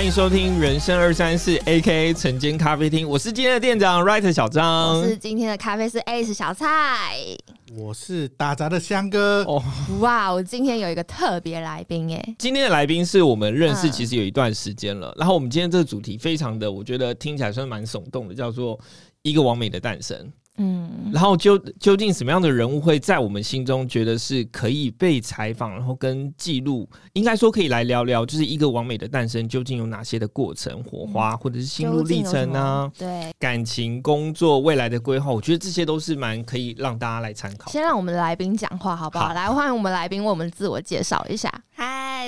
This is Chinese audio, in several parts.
欢迎收听人生二三四 A K A 晨间咖啡厅，我是今天的店长 Writer 小张，我是今天的咖啡师 Ace 小蔡。我是打杂的香哥。哦，哇，我今天有一个特别来宾耶，今天的来宾是我们认识其实有一段时间了，然后我们今天这个主题非常的，我觉得听起来算蛮耸动的，叫做一个完美的诞生。嗯，然后究究竟什么样的人物会在我们心中觉得是可以被采访，然后跟记录，应该说可以来聊聊，就是一个完美的诞生究竟有哪些的过程、火花，或者是心路历程呢？对，感情、工作、未来的规划，我觉得这些都是蛮可以让大家来参考。先让我们的来宾讲话好不好？来，欢迎我们来宾为我们自我介绍一下。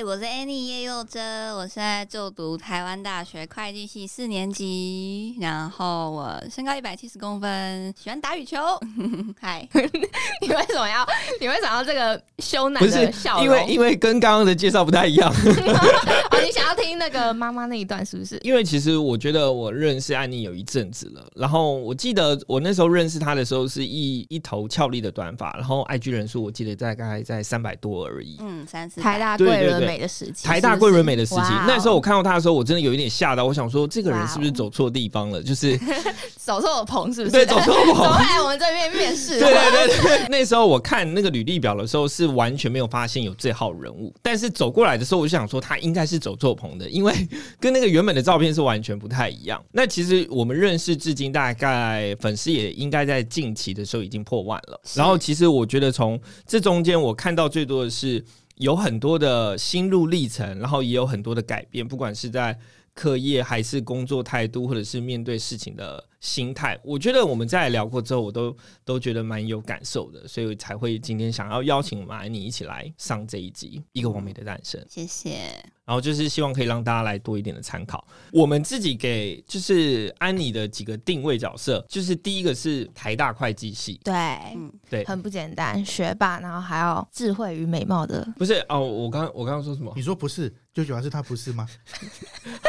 嗨，我是 Annie 叶佑珍，我现在就读台湾大学会计系四年级，然后我身高一百七十公分，喜欢。打羽球，嗨！你为什么要？你为什么要这个羞赧的笑容？因为因为跟刚刚的介绍不太一样。你想要听那个妈妈那一段是不是？因为其实我觉得我认识安妮有一阵子了，然后我记得我那时候认识她的时候是一一头俏丽的短发，然后 IG 人数我记得大概在三百多而已。嗯，三四。台大贵人美的时期，台大贵人美的时期，那时候我看到她的时候，我真的有一点吓到，我想说这个人是不是走错地方了？就是 走错了棚，是不是？对，走错棚。来我们这边面试。对对对对，那时候我看那个履历表的时候，是完全没有发现有这号人物。但是走过来的时候，我就想说他应该是走错棚的，因为 跟那个原本的照片是完全不太一样。那其实我们认识至今，大概粉丝也应该在近期的时候已经破万了。然后其实我觉得从这中间，我看到最多的是有很多的心路历程，然后也有很多的改变，不管是在课业还是工作态度，或者是面对事情的。心态，我觉得我们在聊过之后，我都都觉得蛮有感受的，所以才会今天想要邀请我们安妮一起来上这一集《一个完美的诞生》。谢谢。然后就是希望可以让大家来多一点的参考。我们自己给就是安妮的几个定位角色，就是第一个是台大会计系，对，嗯，对，很不简单，学霸，然后还要智慧与美貌的。不是哦，我刚我刚刚说什么？你说不是，就主要是他不是吗？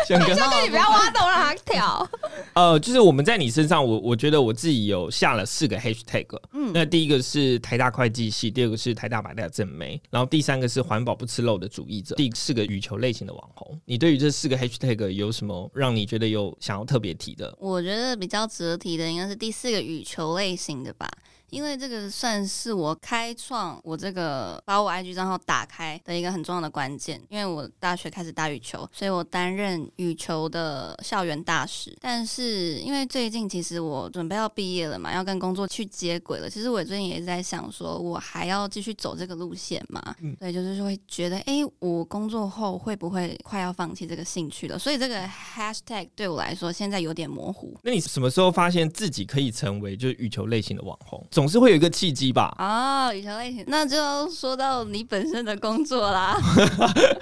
你不要挖洞让他跳。呃，就是我们在你身上，我我觉得我自己有下了四个 hashtag。嗯，那第一个是台大会计系，第二个是台大百大正妹，然后第三个是环保不吃肉的主义者，第四个羽球类型的网红。你对于这四个 hashtag 有什么让你觉得有想要特别提的？我觉得比较值得提的应该是第四个羽球类型的吧。因为这个算是我开创我这个把我 IG 账号打开的一个很重要的关键。因为我大学开始打羽球，所以我担任羽球的校园大使。但是因为最近其实我准备要毕业了嘛，要跟工作去接轨了。其实我最近也是在想，说我还要继续走这个路线嘛？嗯对，就是会觉得，哎，我工作后会不会快要放弃这个兴趣了？所以这个 hashtag 对我来说现在有点模糊。那你什么时候发现自己可以成为就是羽球类型的网红？总是会有一个契机吧。哦，羽球类型，那就要说到你本身的工作啦。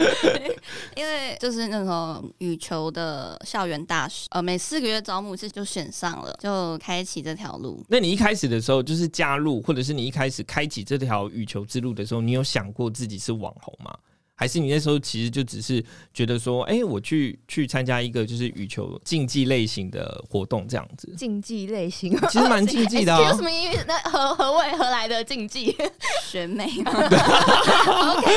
因为就是那种羽球的校园大使，呃，每四个月招募一次就选上了，就开启这条路。那你一开始的时候就是加入，或者是你一开始开启这条羽球之路的时候，你有想过自己是网红吗？还是你那时候其实就只是觉得说，哎，我去去参加一个就是羽球竞技类型的活动这样子。竞技类型其实蛮竞技的啊。有 什么意思？那何何为何来的竞技？选美。OK。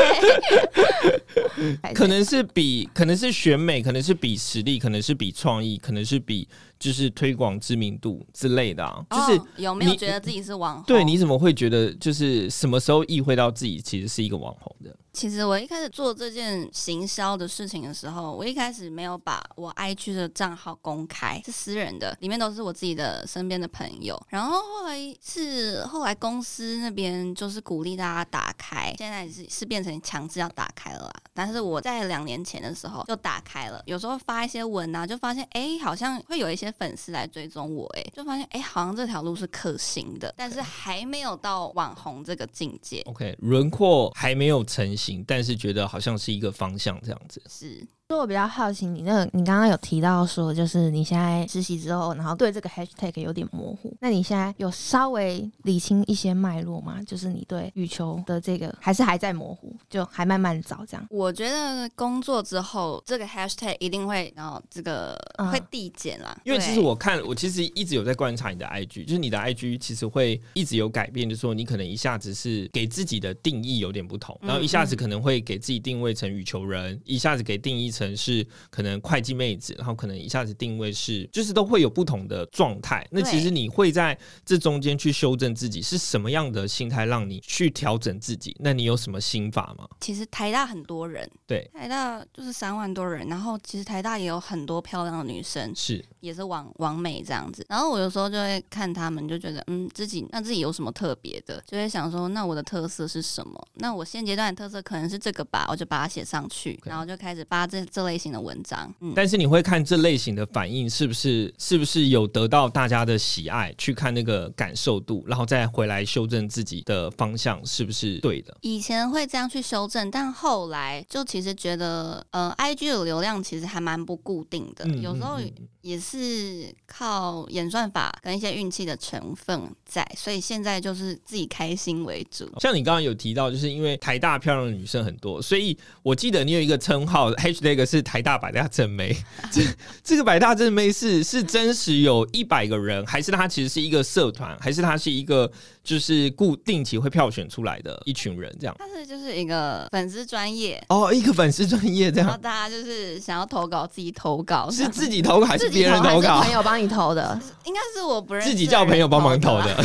可能是比，可能是选美，可能是比实力，可能是比创意，可能是比。就是推广知名度之类的，啊，就是有没有觉得自己是网红？对，你怎么会觉得就是什么时候意会到自己其实是一个网红的？其实我一开始做这件行销的事情的时候，我一开始没有把我 IG 的账号公开，是私人的，里面都是我自己的身边的朋友。然后后来是后来公司那边就是鼓励大家打开，现在是是变成强制要打开了啦。但是我在两年前的时候就打开了，有时候发一些文啊，就发现哎，好像会有一些粉丝来追踪我，哎，就发现哎，好像这条路是可行的，但是还没有到网红这个境界。OK，轮廓还没有成型。但是觉得好像是一个方向这样子。是。所以我比较好奇，你那个你刚刚有提到说，就是你现在实习之后，然后对这个 hashtag 有点模糊。那你现在有稍微理清一些脉络吗？就是你对羽球的这个还是还在模糊，就还慢慢找这样。我觉得工作之后，这个 hashtag 一定会，然后这个会递减啦。因为其实我看，我其实一直有在观察你的 IG，就是你的 IG 其实会一直有改变，就是说你可能一下子是给自己的定义有点不同，然后一下子可能会给自己定位成羽球人，一下子给定义。成是可能会计妹子，然后可能一下子定位是，就是都会有不同的状态。那其实你会在这中间去修正自己，是什么样的心态让你去调整自己？那你有什么心法吗？其实台大很多人，对，台大就是三万多人，然后其实台大也有很多漂亮的女生，是也是网网美这样子。然后我有时候就会看他们，就觉得嗯，自己那自己有什么特别的，就会想说，那我的特色是什么？那我现阶段的特色可能是这个吧，我就把它写上去，然后就开始发这这类型的文章。嗯，但是你会看这类型的反应是不是是不是有得到大家的喜爱？去看那个感受度，然后再回来修正自己的方向是不是对的？以前会这样去修正，但后来就其实觉得，呃，I G 的流量其实还蛮不固定的，有时候也是靠演算法跟一些运气的成分在，所以现在就是自己开心为主。像你刚刚有提到，就是因为台大漂亮的女生很多，所以我记得你有一个称号，H 那个是台大百大正妹。这这个百大正妹是是真实有一百个人，还是它其实是一个社团，还是它是一个就是固定期会票选出来的一群人这样？他是就是一个粉丝专业哦，一个粉丝专业这样。然后大家就是想要投稿，自己投稿是自己投稿还是别人投稿？朋友帮你投的，应该是我不认识，自己叫朋友帮忙投的。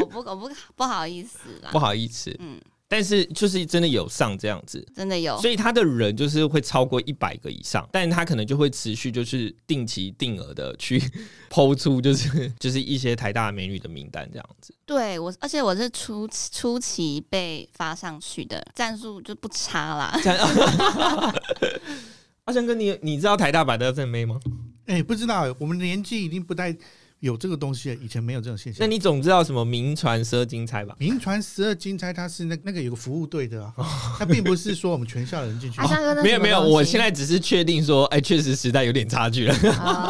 我不我不不好意思啦，不好意思，嗯。但是就是真的有上这样子，真的有，所以他的人就是会超过一百个以上，但他可能就会持续就是定期定额的去 抛出，就是就是一些台大美女的名单这样子。对我，而且我是初初期被发上去的，战术就不差啦。阿香哥，你你知道台大百大正妹吗？哎，不知道，我们年纪已经不太。有这个东西，以前没有这种现象。那你总知道什么名传十二金钗吧？名传十二金钗，它是那那个有个服务队的，啊它并不是说我们全校的人进去。没有没有，我现在只是确定说，哎，确实时代有点差距了。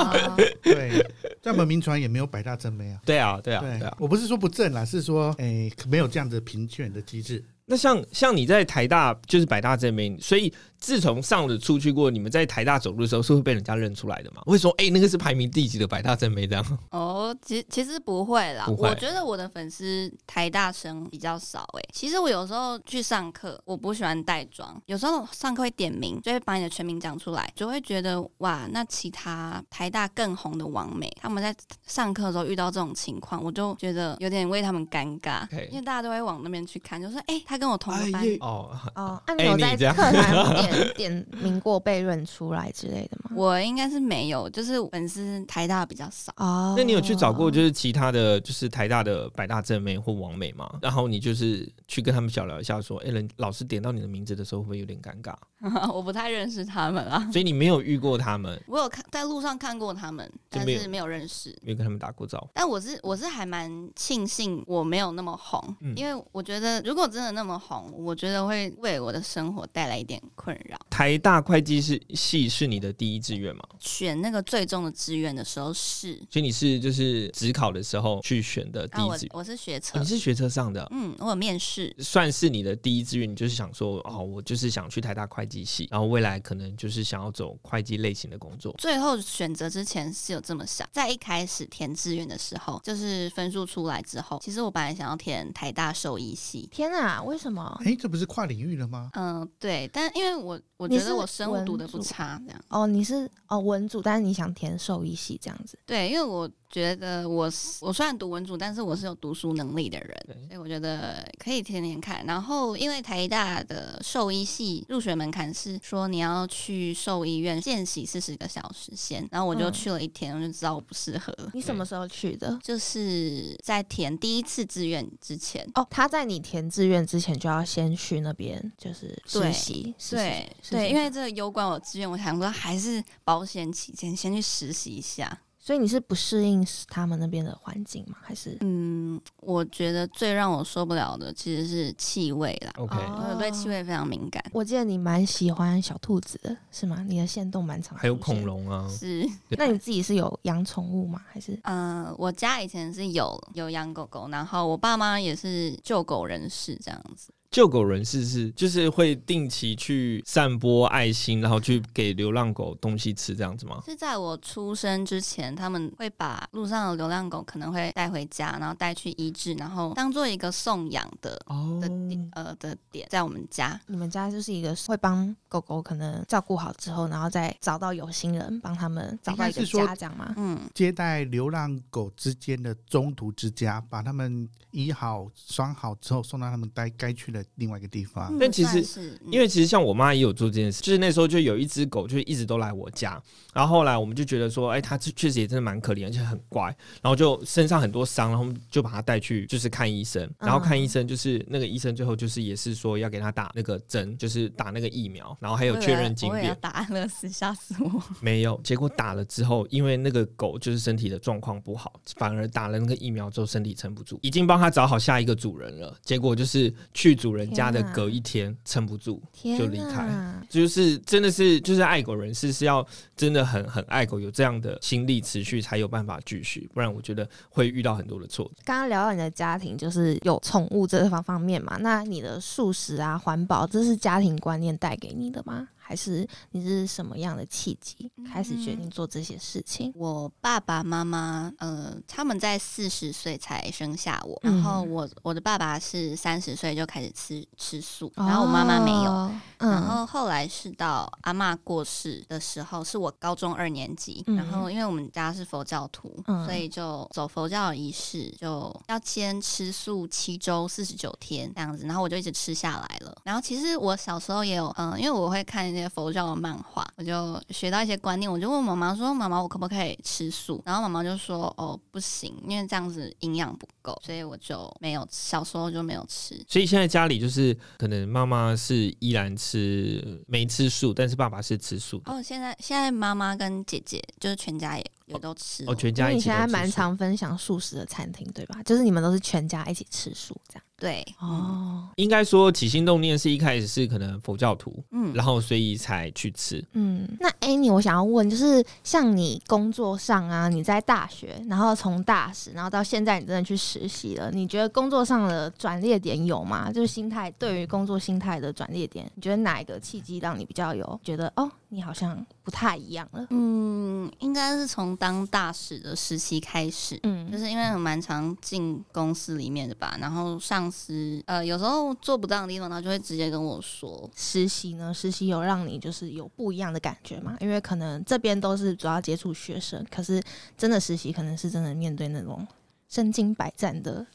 对，在我们名传也没有百大正妹啊。对啊对啊对啊，我不是说不正啦，是说哎，没有这样的评选的机制。那像像你在台大就是百大正妹，所以。自从上了出去过，你们在台大走路的时候是会被人家认出来的吗？会说哎，那个是排名第几的百大真没这样？哦，其其实不会啦。我觉得我的粉丝台大生比较少哎。其实我有时候去上课，我不喜欢带妆，有时候上课会点名，就会把你的全名讲出来，就会觉得哇，那其他台大更红的王美，他们在上课的时候遇到这种情况，我就觉得有点为他们尴尬，因为大家都会往那边去看，就说哎，他跟我同班哦哦，那你有在课堂点名过被认出来之类的吗？我应该是没有，就是粉丝台大比较少哦。那你有去找过就是其他的就是台大的百大正妹或王美吗？然后你就是去跟他们小聊一下，说，哎，人老师点到你的名字的时候会不会有点尴尬？我不太认识他们啊，所以你没有遇过他们。我有看在路上看过他们，但是没有认识，没有跟他们打过招呼。但我是我是还蛮庆幸我没有那么红，因为我觉得如果真的那么红，我觉得会为我的生活带来一点困扰。台大会计是系是你的第一志愿吗？选那个最终的志愿的时候是，所以你是就是职考的时候去选的第一志愿。我是学车，你是学车上的，嗯，我有面试，算是你的第一志愿。你就是想说，哦，我就是想去台大会计系，然后未来可能就是想要走会计类型的工作。最后选择之前是有这么想，在一开始填志愿的时候，就是分数出来之后，其实我本来想要填台大兽医系。天啊，为什么？哎，这不是跨领域了吗？嗯，对，但因为我。我我觉得我生物读的不差，这样哦，你是哦文组，但是你想填兽医系这样子，对，因为我。觉得我我虽然读文组，但是我是有读书能力的人，所以我觉得可以天天看。然后因为台大的兽医系入学门槛是说你要去兽医院见习四十个小时先，然后我就去了一天，我就知道我不适合。你什么时候去的？就是在填第一次志愿之前。哦，他在你填志愿之前就要先去那边就是实习，对对，因为这个攸关我志愿，我想说还是保险起见，先去实习一下。所以你是不适应他们那边的环境吗？还是嗯，我觉得最让我受不了的其实是气味啦。OK，我对气味非常敏感。我记得你蛮喜欢小兔子的，是吗？你的线动蛮长，还有恐龙啊。是，那你自己是有养宠物吗？还是嗯，我家以前是有有养狗狗，然后我爸妈也是救狗人士这样子。救狗人士是就是会定期去散播爱心，然后去给流浪狗东西吃这样子吗？是在我出生之前，他们会把路上的流浪狗可能会带回家，然后带去医治，然后当做一个送养的哦的点呃的点，在我们家。你们家就是一个会帮狗狗可能照顾好之后，然后再找到有心人帮他们找到一个家，这样吗？嗯，接待流浪狗之间的中途之家，把它们医好、拴好之后，送到他们该该去的另外一个地方。但其实因为其实像我妈也有做这件事，就是那时候就有一只狗，就一直都来我家，然后后来我们就觉得说，哎，它这确实也真的蛮可怜，而且很乖，然后就身上很多伤，然后就把它带去就是看医生，然后看医生就是那个医生最后就是也是说要给它打那个针，就是打那个疫苗，然后还有确认经病我也要，打安乐死，吓死我！没有，结果打了之后，因为那个狗就是身体的状况不好，反而打了那个疫苗之后身体撑不住，已经帮它找好下一个主人了，结果就是去主人家的隔一天撑不住，就离开就是真的是就是爱狗人士是要真的很很爱狗，有这样的心力持续才有办法继续，不然我觉得会遇到很多的挫折。刚刚聊到你的家庭，就是有宠物这方方面嘛，那你的素食啊、环保，这是家庭观念带给你的吗？还是你是什么样的契机开始决定做这些事情？我爸爸妈妈，呃，他们在四十岁才生下我，嗯然后我我的爸爸是三十岁就开始吃吃素，然后我妈妈没有。哦，然嗯，后后来是到阿妈过世的时候，是我高中二年级。嗯然后因为我们家是佛教徒，嗯所以就走佛教仪式，就要先吃素七周四十九天这样子。然后我就一直吃下来了。然后其实我小时候也有，嗯、因为我会看一些佛教的漫画，我就学到一些观念。我就问妈妈说：“妈妈，我可不可以吃素？”然后妈妈就说：“哦，不行，因为这样子营养不够。”所以我就没有小时候就没有吃。所以现在家里就是可能妈妈是依然吃没吃素，但是爸爸是吃素的。哦，现在现在妈妈跟姐姐就是全家也也都吃哦，全家一起都吃素。现在蛮常分享素食的餐厅，对吧？就是你们都是全家一起吃素这样。对，哦，哦，应该说起心动念是一开始是可能佛教徒，嗯，然后所以才去吃。嗯，那 Annie，我想要问，就是像你工作上啊，你在大学，然后从大使，然后到现在你真的去实习了，你觉得工作上的转捩点有吗？就是心态对于工作心态的转捩点，你觉得哪一个契机让你比较有觉得哦，你好像不太一样了？嗯，应该是从当大使的时期开始。嗯就嗯是因为我蛮常进公司里面的吧，然后上司呃有时候做不到的地方，他就会直接跟我说，实习呢？实习有让你就是有不一样的感觉吗？因为可能这边都是主要接触学生，可是真的实习可能是真的面对那种身经百战的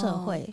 社会。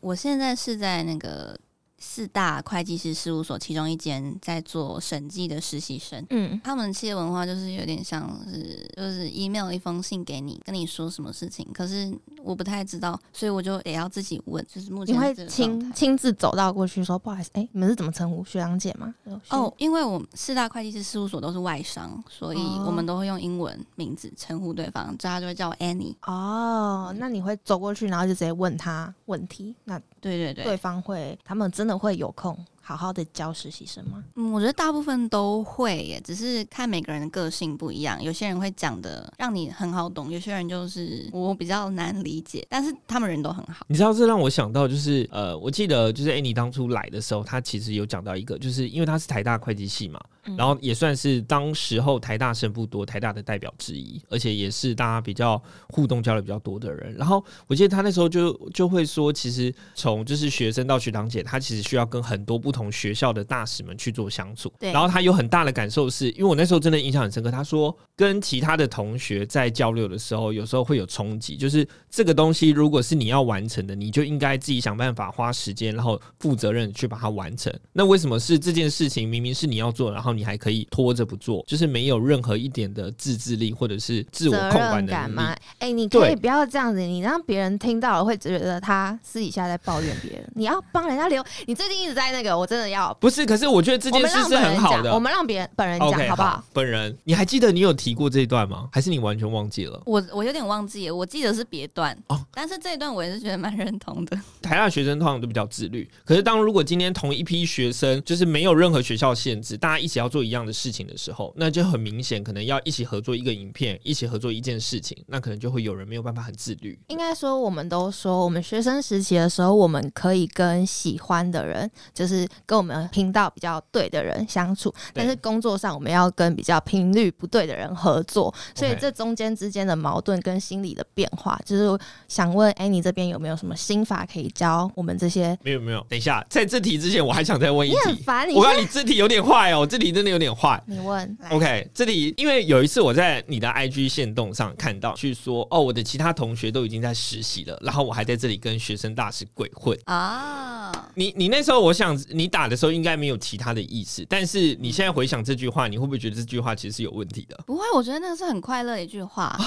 我现在是在那个四大会计师事务所其中一间在做审计的实习生。嗯他们企业文化就是有点像是，就是 email 一封信给你，跟你说什么事情，可是我不太知道，所以我就得要自己问。就是目前你会亲亲自走到过去说不好意思，哎、你们是怎么称呼学长姐吗？哦，，因为我们四大会计师事务所都是外商，所以哦我们都会用英文名字称呼对方，所以他就会叫我 Annie。哦，那你会走过去，然后就直接问他问题，那对对对，对方会，他们真的会有空。好好的教实习生吗？嗯，我觉得大部分都会耶，只是看每个人的个性不一样。有些人会讲的让你很好懂，有些人就是我比较难理解，但是他们人都很好。你知道这让我想到就是呃，我记得就是 Annie 当初来的时候，她其实有讲到一个，就是因为她是台大会计系嘛，嗯然后也算是当时候台大生不多，台大的代表之一，而且也是大家比较互动交流比较多的人。然后我记得他那时候就就会说，其实从就是学生到学长姐，他其实需要跟很多不同学校的大使们去做相处。对然后他有很大的感受是，因为我那时候真的印象很深刻，他说跟其他的同学在交流的时候，有时候会有冲击，就是这个东西如果是你要完成的，你就应该自己想办法花时间，然后负责任去把它完成。那为什么是这件事情明明是你要做，然后你还可以拖着不做，就是没有任何一点的自制力或者是自我控管的能力感吗？？哎、你可以不要这样子，你让别人听到了会觉得他私底下在抱怨别人。你要帮人家留。你最近一直在那个，我真的要。不是，可是我觉得这件事是很好的。我们让别人本人讲好不好？本人，你还记得你有提过这一段吗？还是你完全忘记了？我我有点忘记了，我记得是别段哦但是这一段我也是觉得蛮认同的。台大学生通常都比较自律，可是当如果今天同一批学生就是没有任何学校限制，大家一起要做一样的事情的时候，那就很明显可能要一起合作一个影片，一起合作一件事情，那可能就会有人没有办法很自律。应该说，我们都说，我们学生时期的时候，我们可以跟喜欢的人，就是跟我们频道比较对的人相处，但是工作上我们要跟比较频率不对的人合作，所以这中间之间的矛盾跟心理的变化，就是想问，哎、你这边有没有什么心法可以教我们这些？没有没有，等一下，在这题之前我还想再问一你很题。烦，你我告先诉你，这题有点坏哦，这题真的有点坏。你问，OK，这里因为有一次我在你的 IG 线动上看到，去说哦，我的其他同学都已经在实习了，然后我还在这里跟学生大使鬼混。啊，你你那时候，我想你打的时候应该没有其他的意思，但是你现在回想这句话，你会不会觉得这句话其实是有问题的？不会，我觉得那个是很快乐的一句话。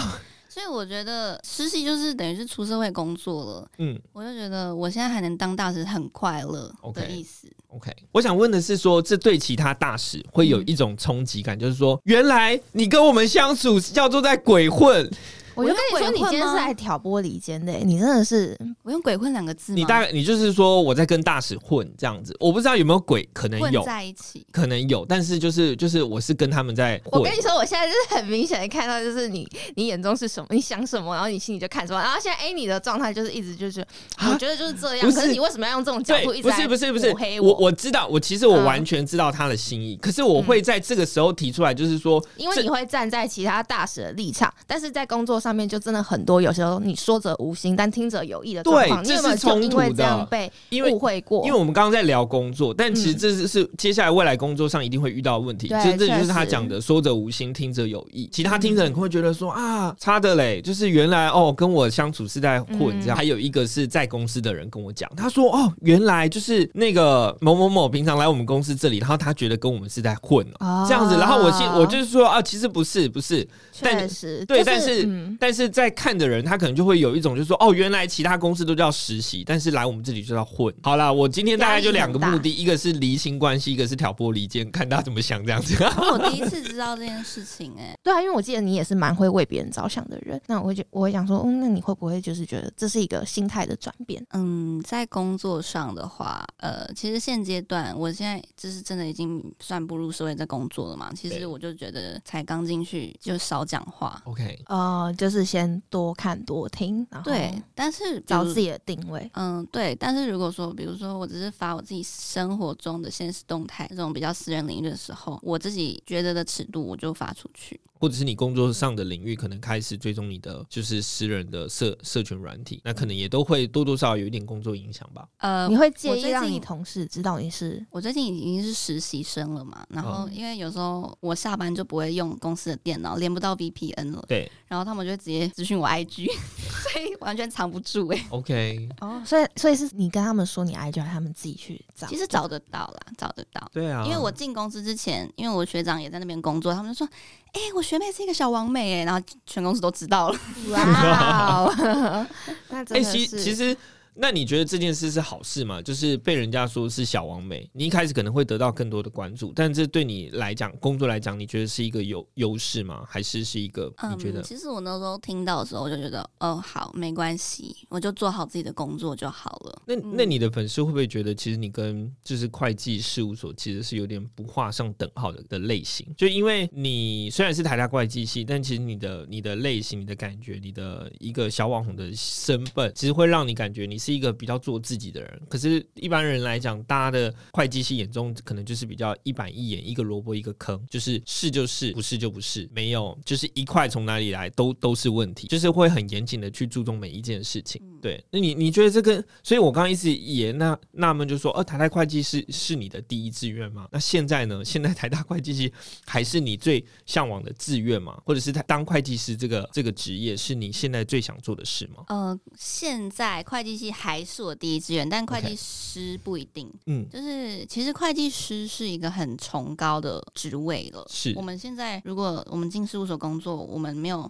所以我觉得实习就是等于是出社会工作了，嗯我就觉得我现在还能当大使很快乐的意思。，OK，我想问的是说，这对其他大使会有一种冲击感，就是说，原来你跟我们相处叫做在鬼混，我就跟你说，你今天是来挑拨离间的、你真的是我用“鬼混”两个字？你大概你就是说我在跟大使混这样子，我不知道有没有鬼，可能混有，在一起。可能有，但是就是就是我是跟他们在混。我跟你说，我现在就是很明显的看到，就是你你眼中是什么，你想什么，然后你心里就看什么。然后现在 A 你的状态就是一直就是，啊我觉得就是这样。是可是你为什么要用这种角度一，直不是不是不是黑，我我？知道，我其实我嗯完全知道他的心意，可是我会在这个时候提出来，就是说，因为你会站在其他大使的立场，但是在工作上面就真的很多，有时候你说者无心，但听者有意的状况，对这是冲突就因为这样的被误会过？因为我们刚刚在聊工作，但其实嗯这是是接下来未来工作上一定会遇到的问题，对就这就是他讲的“说者无心，听者有意”。其他听者可能会觉得说啊，差的嘞，就是原来哦跟我相处是在混这样。嗯还有一个是在公司的人跟我讲，他说哦，原来就是那个某某某平常来我们公司这里，然后他觉得跟我们是在混哦。哦这样子，然后我心我就是说啊，其实不是，不是，但确实对，就但是、嗯但是在看的人，他可能就会有一种就是说，哦，原来其他公司都叫实习，但是来我们这里就叫混。好啦，我今天大概就两个目的，一个是离心关系，一个是挑拨离间，看大家怎么想这样子。我第一次知道这件事情、哎，对啊，因为我记得你也是蛮会为别人着想的人，那我会觉我会想说，嗯，那你会不会就是觉得这是一个心态的转变？嗯，在工作上的话，呃，其实现阶段我现在就是真的已经算步入社会在工作了嘛。其实我就觉得才刚进去就少讲话，OK，呃，就是先多看多听，然后对，但是找自己的定位。嗯，对，但是如果说，比如说我只是发我自己生活中的现实动态这种比较私人领域的时候，我自己觉得的尺度我就发出去。或者是你工作上的领域可能开始追踪你的就是私人的社社群软体，那可能也都会多多少少有一点工作影响吧。呃，你会介意让你同事知道你是我最近已经是实习生了嘛，然后嗯因为有时候我下班就不会用公司的电脑，连不到 VPN 了，对然后他们就直接咨询我 IG，所以完全藏不住哎、，OK，哦，所以所以是你跟他们说你 IG，还是他们自己去找？其实找得到啦，找得到。对啊，因为我进公司之前，因为我学长也在那边工作，他们就说：“哎、我学妹是一个小王美哎。”然后全公司都知道了。哇哦，那真哎、的是其其实。那你觉得这件事是好事吗？就是被人家说是小王美，你一开始可能会得到更多的关注，但这对你来讲，工作来讲，你觉得是一个优优势吗？还是是一个你觉得嗯，？其实我那时候听到的时候，我就觉得哦，好，没关系，我就做好自己的工作就好了。那嗯那你的粉丝会不会觉得，其实你跟就是会计事务所其实是有点不画上等号的的类型？就因为你虽然是台大会计系，但其实你的你的类型、你的感觉、你的一个小网红的身份，其实会让你感觉你是一个比较做自己的人。可是，一般人来讲，大家的会计系眼中可能就是比较一板一眼，一个萝卜一个坑，就是是就是，不是就不是，没有就是一块从哪里来都都是问题，就是会很严谨的去注重每一件事情。嗯对，那你你觉得这个？所以我刚刚一直也纳纳闷，就说，呃，台大会计师是你的第一志愿吗？那现在呢？现在台大会计系还是你最向往的志愿吗？或者是他当会计师这个这个职业是你现在最想做的事吗？呃，现在会计系还是我第一志愿，但会计师不一定。嗯，就是其实会计师是一个很崇高的职位了。是我们现在如果我们进事务所工作，我们没有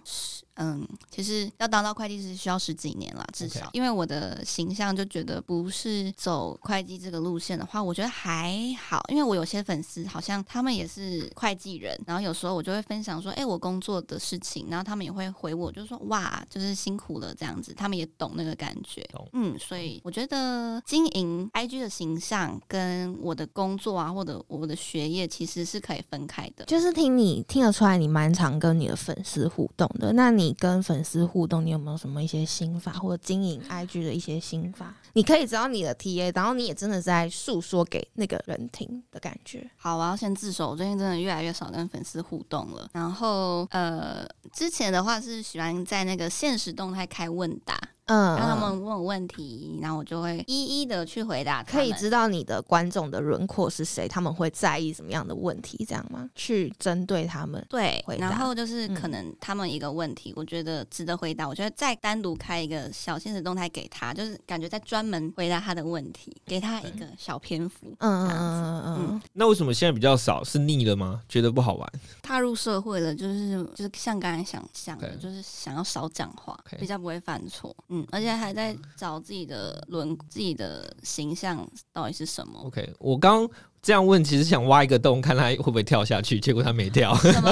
嗯，其实要当到会计师需要十几年啦，至少。因为我的形象就觉得不是走会计这个路线的话，我觉得还好，因为我有些粉丝好像他们也是会计人，然后有时候我就会分享说，哎、我工作的事情，然后他们也会回我，就说哇，就是辛苦了。这样子，他们也懂那个感觉，嗯，所以我觉得经营 IG 的形象跟我的工作啊，或者我的学业其实是可以分开的。就是听你听得出来，你蛮常跟你的粉丝互动的。那你你跟粉丝互动，你有没有什么一些心法，或者经营 IG 的一些心法？你可以知道你的 TA，然后你也真的在诉说给那个人听的感觉。好，我要先自首，我最近真的越来越少跟粉丝互动了。然后呃，之前的话是喜欢在那个现实动态开问答，嗯，让他们问我问题，然后我就会一一的去回答。可以知道你的观众的轮廓是谁，他们会在意什么样的问题，这样吗？去针对他们。对然后就是嗯可能他们一个问题，我觉得值得回答，我觉得再单独开一个小现实动态给他，就是感觉在专门回答他的问题，给他一个小篇幅。嗯嗯嗯嗯嗯，那为什么现在比较少？是腻了吗？觉得不好玩？踏入社会了，就是就是像刚才想想的，就是想要少讲话比较不会犯错。嗯，而且还在找自己的轮自己的形象到底是什么？OK，我刚这样问，其实想挖一个洞，看他会不会跳下去，结果他没跳。什么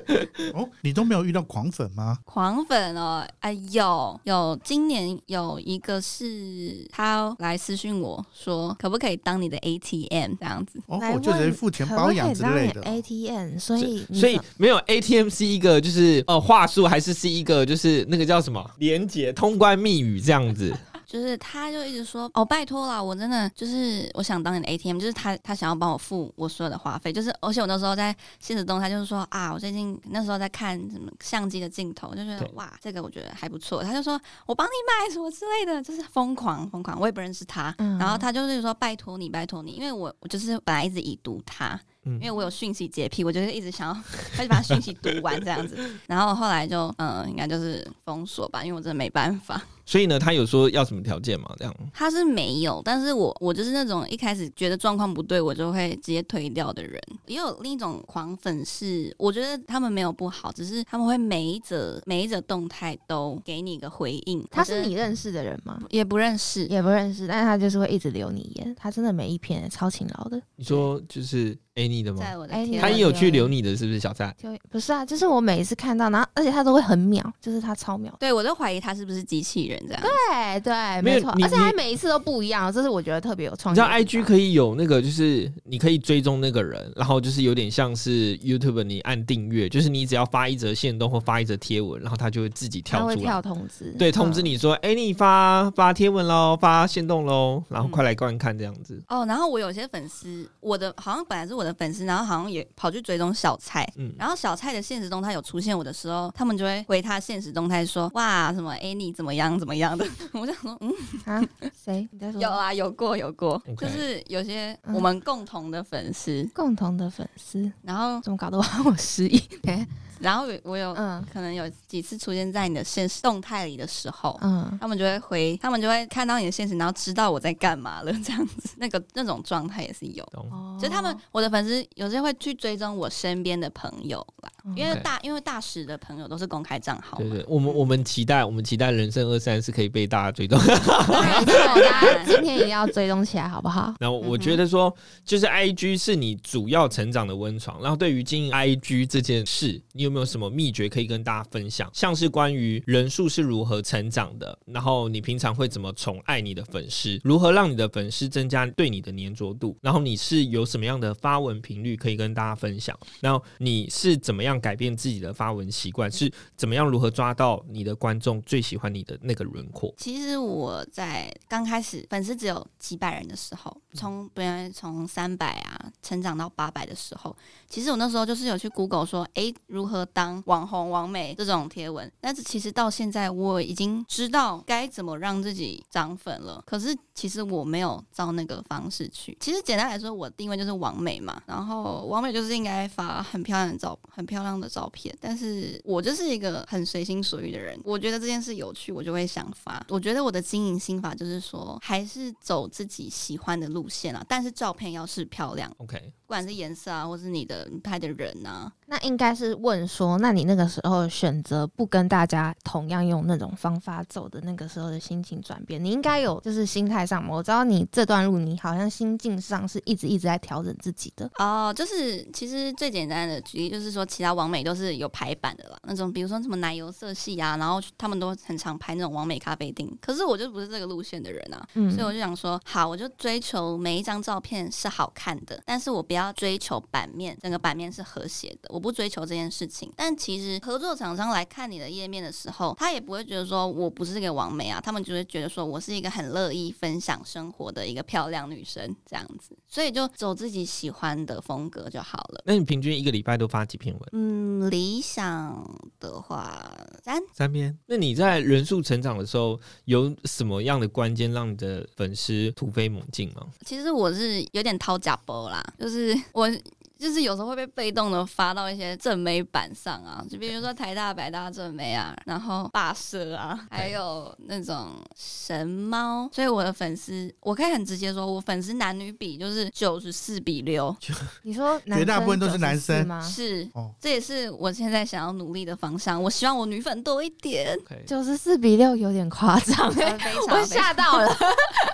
哦，你都没有遇到狂粉吗？狂粉哦？哎，有有，今年有一个是他来私讯我说，可不可以当你的 ATM 这样子？哦，我就直接问付钱包养之类的。ATM，所以所以怎没有 ATM 是一个就是呃话术，还是是一个就是那个叫什么连接通关密语这样子？就是他就一直说哦，拜托啦，我真的就是我想当你的 ATM，就是他他想要帮我付我所有的花费，就是而且我那时候在现实动态就是说啊，我最近那时候在看什么相机的镜头，就觉得哇，这个我觉得还不错。他就说我帮你买什么之类的，就是疯狂疯狂，我也不认识他，嗯然后他就是说拜托你拜托你，因为我我就是本来一直已读他，嗯。因为我有讯息洁癖，我就是一直想要，他就把讯息读完这样子，然后后来就嗯，应该就是封锁吧，因为我真的没办法。所以呢，他有说要什么条件吗？这样他是没有，但是我我就是那种一开始觉得状况不对，我就会直接推掉的人。也有另一种狂粉是，我觉得他们没有不好，只是他们会每一则每一则动态都给你一个回应。他是你认识的人吗？也不认识，也不认识，但是他就是会一直留你言，他真的每一篇超勤劳的。你说就是 Annie 的吗？在我的哎贴文他也有去留你的，是不是小蔡？就不是啊，就是我每一次看到，然后而且他都会很秒，就是他超秒。对我都怀疑他是不是机器人这样。对对，没错，而且他每一次都不一样，这是我觉得特别有创意你知道。IG 可以有那个，就是你可以追踪那个人，然后就是有点像是 YouTube，你按订阅，就是你只要发一则线动或发一则贴文，然后他就会自己他会跳跳出来，通知，对，通知嗯。你说，哎、你发发贴文喽，发线动喽，然后嗯快来观看这样子。哦，然后我有些粉丝，我的好像本来是我的粉丝，然后好像也跑去追踪小蔡，嗯，然后小蔡的现实中他有出现我的时候，他们就会回他现实动态说：“哇，什么 A 你怎么样怎么样的。”我想说，嗯，啊，谁？你在说？有啊，有过有过。就是有些嗯。我们共同的粉丝，共同的粉丝，然后怎么搞得我我失忆？哎然后我有、嗯可能有几次出现在你的现实动态里的时候。嗯，他们就会回，他们就会看到你的现实，然后知道我在干嘛了，这样子，那个那种状态也是有。懂。哦就他们，我的粉丝有些会去追踪我身边的朋友啦，因为大因为大使的朋友都是公开账号嘛，对对，我们我们期待，我们期待人生二三是可以被大家追踪。今天一定要追踪起来，好不好？那我觉得说，就是 I G 是你主要成长的温床。然后对于经营 I G 这件事，你有没有什么秘诀可以跟大家分享？像是关于人数是如何成长的，然后你平常会怎么宠爱你的粉丝，如何让你的粉丝增加对你的粘着度，然后你是有什么样的发文频率可以跟大家分享？然后你是怎么样改变自己的发文习惯？是怎么样如何抓到你的观众最喜欢你的那个轮廓？其实我在刚开始粉丝只有几百人的时候，从本来从三百啊成长到八百的时候，其实我那时候就是有去 Google 说，诶，如何当网红、网美这种贴文。但是其实到现在我已经知道该怎么让自己涨粉了，可是其实我没有照那个方式去。其实简单来说，我定位就是网美嘛，然后网美就是应该发很漂亮的照、很漂亮的照片，但是我就是一个很随心所欲的人，我觉得这件事有趣，我就会想发。我觉得我的经营心法就是说，还是走自己喜欢的路线啊，但是照片要是漂亮。OK，不管是颜色啊，或是你的你拍的人啊，那应该是问说，那你那个时候选择不跟大家同样用那种方法走的那个时候的心情转变，你应该有就是心态上嘛。我知道你这段路你好像心境上是一直一直在调整自己的。哦，就是其实最简单的举例就是说，其他网美都是有排版的啦，那种比如说什么奶油色系啊，然后他们都很常拍那种网美咖啡厅。可是我就不是这个路线的人啊，嗯所以我就想说，好，我就追求每一张照片是好看的，但是我不要追求版面，整个版面是和谐的，我不追求这件事情。但其实合作厂商来看你的页面的时候，他也不会觉得说我不是个完美啊，他们就会觉得说我是一个很乐意分享生活的一个漂亮女生这样子，所以就走自己喜欢的风格就好了。那你平均一个礼拜都发几篇文？嗯，理想的话，三三篇。那你在人数成长的时候，有什么样的关键让你的粉丝突飞猛进吗？其实我是有点掏假包啦，就是我。就是有时候会被被动的发到一些正美版上啊，就比如说台大、百大正美啊，然后霸社啊，还有那种神猫，所以我的粉丝，我可以很直接说，我粉丝男女比就是九十四比六，你说绝大部分都是男生吗？是哦，这也是我现在想要努力的方向。我希望我女粉多一点，OK，九十四比六有点夸张哎，非常我吓到了。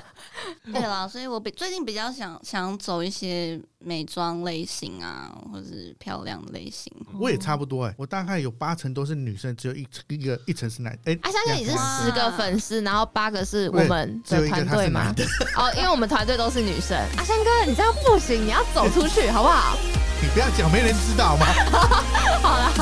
对啦，所以我比最近比较想想走一些美妆类型啊，或者是漂亮类型。我也差不多哎、我大概有八成都是女生，只有一一个一成是男。哎、啊，相信你是十个粉丝，然后八个是我们的团队吗哦，因为我们团队都是女生。阿香哥，你这样不行，你要走出去，好不好？你不要讲，没人知道吗？好了，